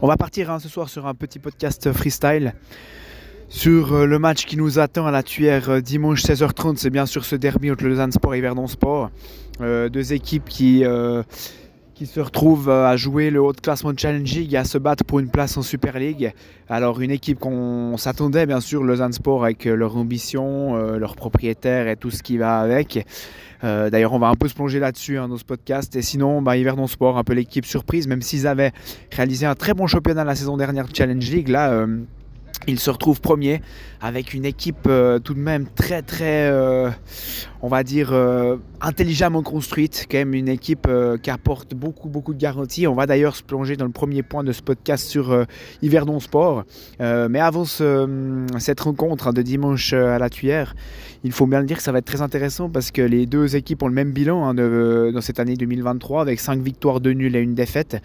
On va partir hein, ce soir sur un petit podcast freestyle sur euh, le match qui nous attend à la Tuère euh, dimanche 16h30. C'est bien sûr ce derby entre Lausanne Sport et Verdon Sport. Euh, deux équipes qui, qui se retrouvent à jouer le haut de classement Challenge League et à se battre pour une place en Super League. Alors une équipe qu'on s'attendait bien sûr, Lausanne Sport avec leur ambition, leur propriétaire et tout ce qui va avec. D'ailleurs, on va un peu se plonger là-dessus hein, dans ce podcast. Et sinon, bah, Sport, un peu l'équipe surprise, même s'ils avaient réalisé un très bon championnat la saison dernière de Challenge League. Là, il se retrouve premier avec une équipe euh, tout de même très très, euh, on va dire, euh, intelligemment construite. Quand même une équipe qui apporte beaucoup beaucoup de garanties. On va d'ailleurs se plonger dans le premier point de ce podcast sur Yverdon Sport. mais avant cette rencontre hein, de dimanche à la Tuyère, il faut bien le dire que ça va être très intéressant parce que les deux équipes ont le même bilan hein, dans cette année 2023 avec 5 victoires, de nuls et une défaite.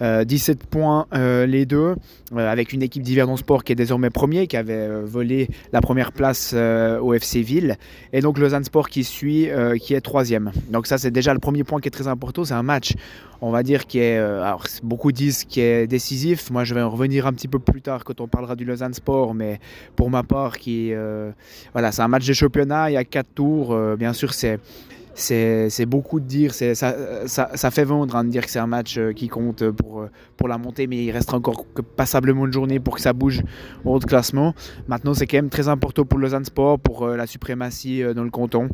17 euh, points euh, les deux, euh, avec une équipe d'Hiverdon Sport qui est désormais premier, qui avait volé la première place au FC Ville, et donc Lausanne Sport qui suit, qui est troisième. Donc ça c'est déjà le premier point qui est très important, c'est un match, on va dire, qui est, alors beaucoup disent qui est décisif, moi je vais en revenir un petit peu plus tard quand on parlera du Lausanne Sport, mais pour ma part, qui, voilà, c'est un match de championnat, il y a quatre tours, bien sûr c'est c'est beaucoup de dire, ça, fait vendre hein, de dire que c'est un match euh, qui compte pour, euh, pour la montée, mais il reste encore passablement de journée pour que ça bouge au haut de classement. Maintenant, c'est quand même très important pour Lausanne Sport, pour euh, la suprématie dans le canton.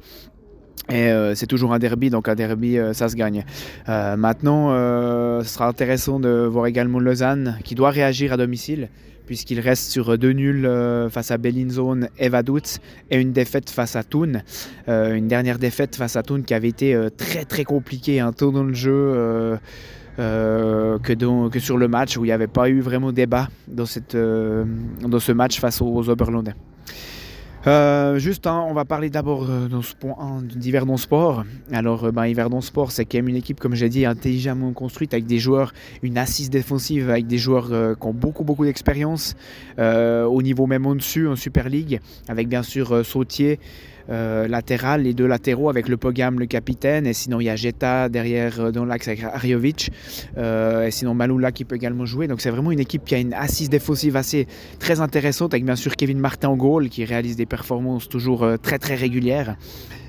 Et c'est toujours un derby, donc un derby, ça se gagne. maintenant, ce sera intéressant de voir également Lausanne qui doit réagir à domicile puisqu'il reste sur deux nuls euh, face à Bellinzone et Vaduz et une défaite face à Thun. Euh, une dernière défaite face à Thun qui avait été euh, très très compliquée, un hein, dans le jeu. que, sur le match où il n'y avait pas eu vraiment débat dans ce match face aux, aux Oberlandais. Euh, juste, hein, on va parler d'abord euh, d'Hiverdon Sport. Alors, euh, ben, Sport, c'est quand même une équipe, comme j'ai dit, intelligemment construite avec des joueurs, une assise défensive avec des joueurs qui ont beaucoup, beaucoup d'expérience au niveau même au-dessus en Super League, avec bien sûr Sautier, euh, latéral, les deux latéraux avec le Pogam, le capitaine, et sinon il y a Jeta derrière euh, dans l'axe avec Arjovic, euh, et sinon Maloula qui peut également jouer. Donc c'est vraiment une équipe qui a une assise défensive assez très intéressante, avec bien sûr Kevin Martin en goal qui réalise des performances toujours très très régulières.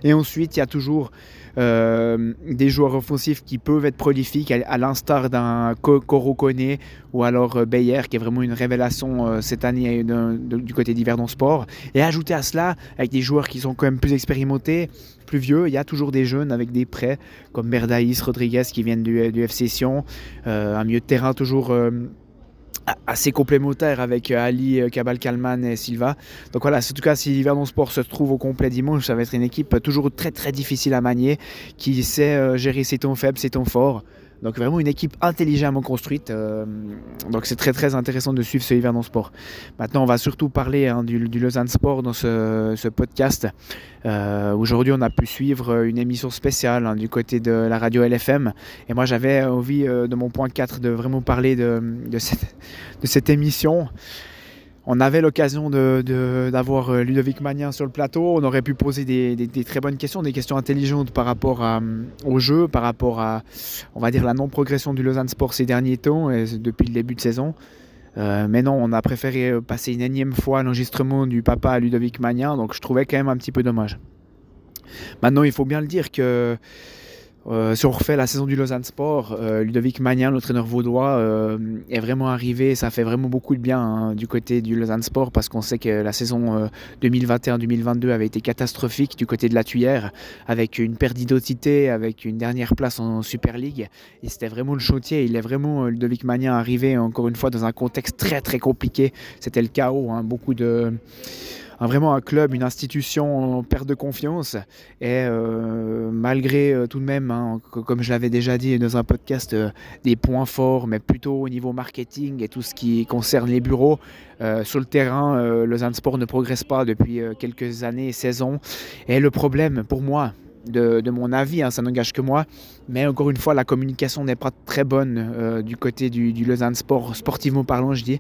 Et ensuite il y a toujours euh, des joueurs offensifs qui peuvent être prolifiques, à, l'instar d'un Koro Kone ou alors euh, Bayer, qui est vraiment une révélation euh, cette année du côté d'Hiverdon Sport. Et ajouter à cela, avec des joueurs qui sont quand même plus expérimentés, plus vieux, il y a toujours des jeunes avec des prêts, comme Berdaïs, Rodriguez qui viennent du, du FC Sion, un milieu de terrain toujours assez complémentaire avec euh, Ali, Cabal, euh, Kalman et Silva. Donc voilà, en tout cas, si Verdon Sport se trouve au complet dimanche, ça va être une équipe toujours très très difficile à manier, qui sait euh, gérer ses tons faibles, ses tons forts. Donc vraiment une équipe intelligemment construite. Euh, donc c'est très très intéressant de suivre ce Yverdon Sport. Maintenant on va surtout parler hein, du, Lausanne Sport dans ce, podcast. Euh, aujourd'hui on a pu suivre une émission spéciale hein, du côté de la radio LFM. Et moi j'avais envie euh, de mon point 4 de vraiment parler de cette émission. On avait l'occasion d'avoir de, euh, Ludovic Magnin sur le plateau. On aurait pu poser des, très bonnes questions, des questions intelligentes par rapport au jeu, par rapport à, on va dire, la non-progression du Lausanne Sport ces derniers temps, depuis le début de saison. Euh, mais non, on a préféré passer une énième fois l'enregistrement du papa à Ludovic Magnin, donc je trouvais quand même un petit peu dommage. Maintenant, il faut bien le dire que euh, si on refait la saison du Lausanne Sport, euh, Ludovic Magnin, l'entraîneur vaudois, euh, est vraiment arrivé. Ça fait vraiment beaucoup de bien hein, du côté du Lausanne Sport parce qu'on sait que la saison 2021-2022 avait été catastrophique du côté de la Tuyère, avec une perte d'identité, avec une dernière place en Super League. Et c'était vraiment le chantier. Il est vraiment, Ludovic Magnin, arrivé encore une fois dans un contexte très très compliqué. C'était le chaos. Hein, beaucoup de vraiment un club, une institution en perte de confiance. Et euh, malgré euh, tout de même, hein, comme je l'avais déjà dit dans un podcast, euh, des points forts, mais plutôt au niveau marketing et tout ce qui concerne les bureaux, sur le terrain, le Sport ne progresse pas depuis quelques années, saisons. Et le problème pour moi, de, mon avis, hein, ça n'engage que moi. Mais encore une fois, la communication n'est pas très bonne euh, du côté du, Lausanne Sport, sportivement parlant, je dis.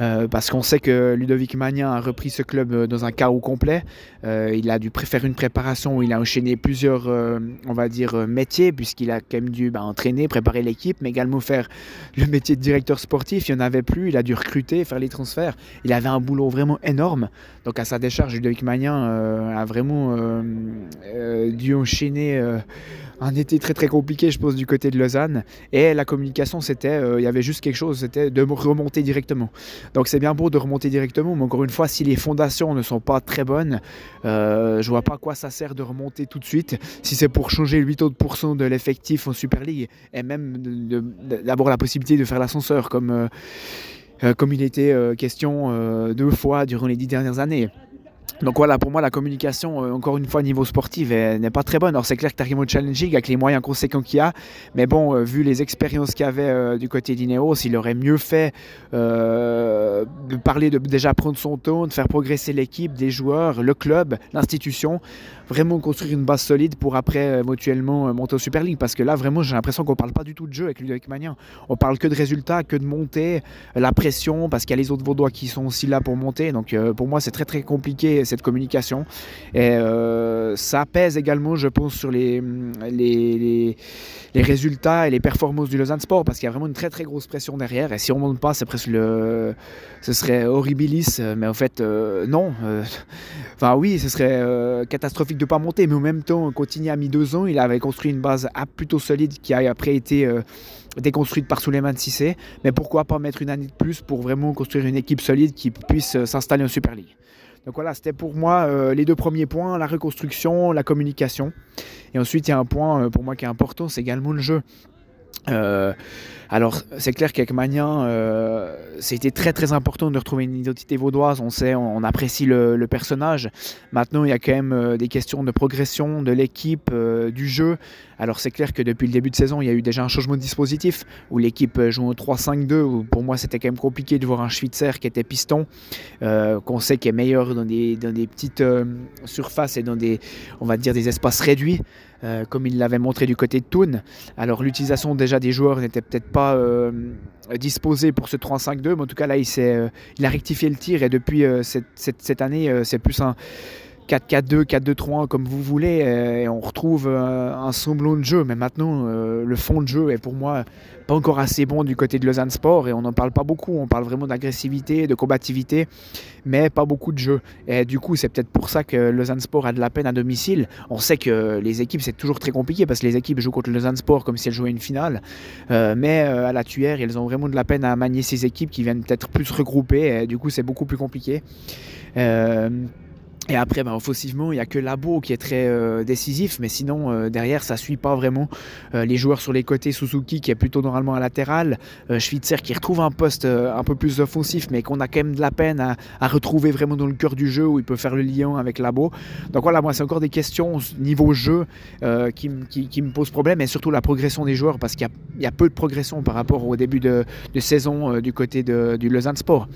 Euh, parce qu'on sait que Ludovic Magnin a repris ce club euh, dans un chaos complet. il a dû faire une préparation où il a enchaîné plusieurs, on va dire, métiers, puisqu'il a quand même dû bah, entraîner, préparer l'équipe, mais également faire le métier de directeur sportif. Il n'y en avait plus, il a dû recruter, faire les transferts. Il avait un boulot vraiment énorme. Donc à sa décharge, Ludovic Magnin a vraiment dû enchaîner un été très très compliqué, je pense, du côté de Lausanne. Et la communication, c'était, euh, il y avait juste quelque chose, c'était de remonter directement. Donc c'est bien beau de remonter directement, mais encore une fois, si les fondations ne sont pas très bonnes, euh, je vois pas à quoi ça sert de remonter tout de suite. Si c'est pour changer 8 autres de l'effectif en Super League, et même d'avoir la possibilité de faire l'ascenseur, comme, euh, comme il était question deux fois durant les dix dernières années. Donc voilà, pour moi, la communication, euh, encore une fois, au niveau sportif, n'est pas très bonne. Alors c'est clair que tu au challenging avec les moyens conséquents qu'il y a, mais bon, euh, vu les expériences qu'il y avait euh, du côté d'Ineos, il aurait mieux fait de parler de déjà prendre son ton, de faire progresser l'équipe, des joueurs, le club, l'institution, vraiment construire une base solide pour après éventuellement monter au Super League. Parce que là, vraiment, j'ai l'impression qu'on parle pas du tout de jeu avec Ludovic Magnin. On parle que de résultats, que de montée, la pression, parce qu'il y a les autres Vaudois qui sont aussi là pour monter. Donc pour moi, c'est très très compliqué cette communication. Et euh, ça pèse également, je pense, sur les, résultats et les performances du Lausanne Sport parce qu'il y a vraiment une très très grosse pression derrière. Et si on ne monte pas, presque le. Ce serait horribilis, mais en fait, euh, non. Euh, enfin, oui, ce serait catastrophique de ne pas monter, mais en même temps, Contini a mis deux ans. Il avait construit une base plutôt solide qui a après été déconstruite par Souleymane Sissé. Mais pourquoi pas mettre une année de plus pour vraiment construire une équipe solide qui puisse s'installer en Super League? Donc voilà, c'était pour moi euh, les deux premiers points, la reconstruction, la communication. Et ensuite, il y a un point euh, pour moi qui est important, c'est également le jeu. Euh, alors, c'est clair qu'avec Magnin, c'était très très important de retrouver une identité vaudoise. On sait, on, apprécie le, personnage. Maintenant, il y a quand même des questions de progression de l'équipe, du jeu. Alors c'est clair que depuis le début de saison, il y a eu déjà un changement de dispositif où l'équipe joue au 3-5-2. pour moi, c'était quand même compliqué de voir un Schweitzer qui était piston, euh, qu'on sait qu'il est meilleur dans des, dans des petites euh, surfaces et dans des, on va dire, des espaces réduits. Euh, comme il l'avait montré du côté de Thun. Alors l'utilisation déjà des joueurs n'était peut-être pas disposée pour ce 3-5-2, mais en tout cas là il, il a rectifié le tir et depuis cette, année c'est plus un, 4-4-2, 4-2-3, comme vous voulez, euh, et on retrouve euh, un semblant de jeu. Mais maintenant, euh, le fond de jeu est pour moi pas encore assez bon du côté de Lausanne Sport, et on n'en parle pas beaucoup. On parle vraiment d'agressivité, de combativité, mais pas beaucoup de jeu. Et du coup, c'est peut-être pour ça que Lausanne Sport a de la peine à domicile. On sait que les équipes, c'est toujours très compliqué, parce que les équipes jouent contre Lausanne Sport comme si elles jouaient une finale. mais à la tuère, elles ont vraiment de la peine à manier ces équipes qui viennent peut-être plus regrouper, et du coup, c'est beaucoup plus compliqué. Et après, bah, offensivement, il n'y a que Labo qui est très euh, décisif, mais sinon, euh, derrière, ça ne suit pas vraiment. Euh, les joueurs sur les côtés, Suzuki qui est plutôt normalement à latéral, Schwitzer qui retrouve un poste un peu plus offensif, mais qu'on a quand même de la peine à, retrouver vraiment dans le cœur du jeu où il peut faire le lien avec Labo. Donc voilà, moi, c'est encore des questions niveau jeu qui, me posent problème, et surtout la progression des joueurs, parce qu'il y, a peu de progression par rapport au début de, saison du côté du Lausanne Sport.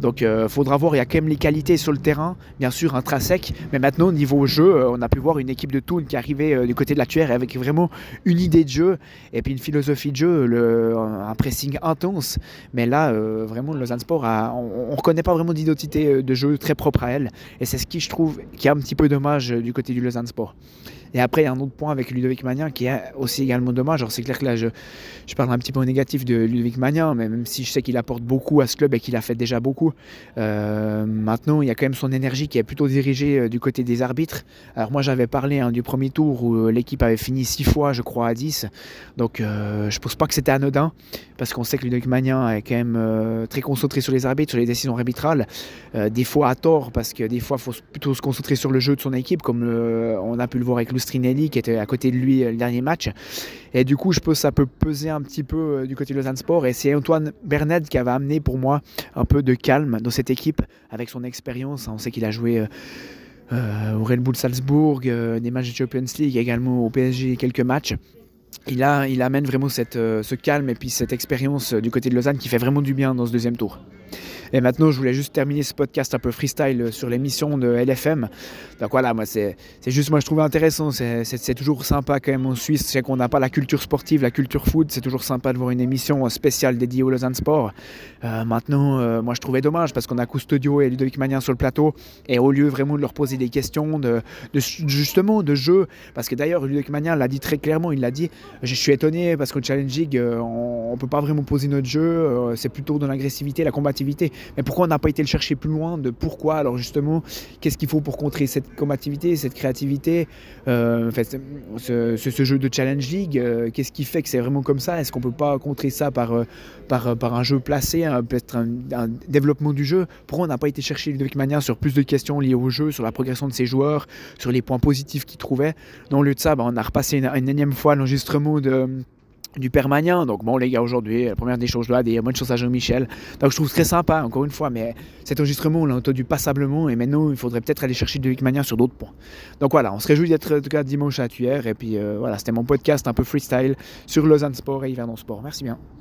Donc il faudra voir, il y a quand même les qualités sur le terrain, bien sûr, intrinsèques, mais maintenant au niveau jeu, euh, on a pu voir une équipe de Toon qui arrivait euh, du côté de la tuère avec vraiment une idée de jeu et puis une philosophie de jeu, un pressing intense. Mais là, euh, vraiment, le Lausanne Sport, on ne reconnaît pas vraiment d'identité de jeu très propre à elle. Et c'est ce qui, je trouve, qui est un petit peu dommage du côté du Lausanne Sport. Et après, il y a un autre point avec Ludovic Magnin qui est aussi également dommage. Alors, c'est clair que là, je, je parle un petit peu au négatif de Ludovic Magnin, mais même si je sais qu'il apporte beaucoup à ce club et qu'il a fait déjà beaucoup, euh, maintenant, il y a quand même son énergie qui est plutôt dirigée euh, du côté des arbitres. Alors, moi, j'avais parlé hein, du premier tour où euh, l'équipe avait fini 6 fois, je crois, à 10. Donc, je ne pense pas que c'était anodin, parce qu'on sait que Ludovic Magnin est quand même très concentré sur les arbitres, sur les décisions arbitrales. des fois à tort, parce que des fois, il faut plutôt se concentrer sur le jeu de son équipe, comme on a pu le voir avec Strinelli qui était à côté de lui euh, le dernier match. Et du coup, je pense ça peut peser un petit peu euh, du côté de Lausanne Sport. Et c'est Antoine Bernet qui avait amené pour moi un peu de calme dans cette équipe avec son expérience. On sait qu'il a joué. Euh, au Red Bull Salzbourg, des matchs de Champions League, également au PSG quelques matchs. Il, a, il amène vraiment cette, ce calme et puis cette expérience du côté de Lausanne qui fait vraiment du bien dans ce deuxième tour. Et maintenant, je voulais juste terminer ce podcast un peu freestyle sur l'émission de LFM. Donc voilà, moi, c'est juste, moi, je trouvais intéressant. C'est toujours sympa quand même en Suisse. C'est qu'on n'a pas la culture sportive, la culture foot. C'est toujours sympa de voir une émission spéciale dédiée au Lausanne Sport. Euh, maintenant, euh, moi, je trouvais dommage parce qu'on a Custodio et Ludovic Magnin sur le plateau. Et au lieu vraiment de leur poser des questions, de, justement, de jeu, parce que d'ailleurs, Ludovic Magnin l'a dit très clairement, il l'a dit, je suis étonné parce qu'au Challenge League, euh, on ne peut pas vraiment poser notre jeu. c'est plutôt dans l'agressivité, la combativité. Mais pourquoi on n'a pas été le chercher plus loin de pourquoi? Alors justement, qu'est-ce qu'il faut pour contrer cette combativité, cette créativité, euh, ce, jeu de Challenge League euh, Qu'est-ce qui fait que c'est vraiment comme ça? Est-ce qu'on peut pas contrer ça par, euh, par, un jeu placé, peut-être un, développement du jeu? Pourquoi on n'a pas été chercher Ludovic Mania sur plus de questions liées au jeu, sur la progression de ses joueurs, sur les points positifs qu'il trouvait Non, au lieu de ça, on a repassé une, une énième fois l'enregistrement de du permanent. Donc bon les gars, aujourd'hui, la première des choses là, des bonnes choses à Jean-Michel. Donc je trouve très sympa, encore une fois, mais cet enregistrement, on l'a entendu passablement et maintenant il faudrait peut-être aller chercher de Mania sur d'autres points. Donc voilà, on se réjouit d'être en tout cas dimanche à Tuer et puis euh, voilà, c'était mon podcast un peu freestyle sur Lausanne Sport et Yverdon Sport. Merci bien.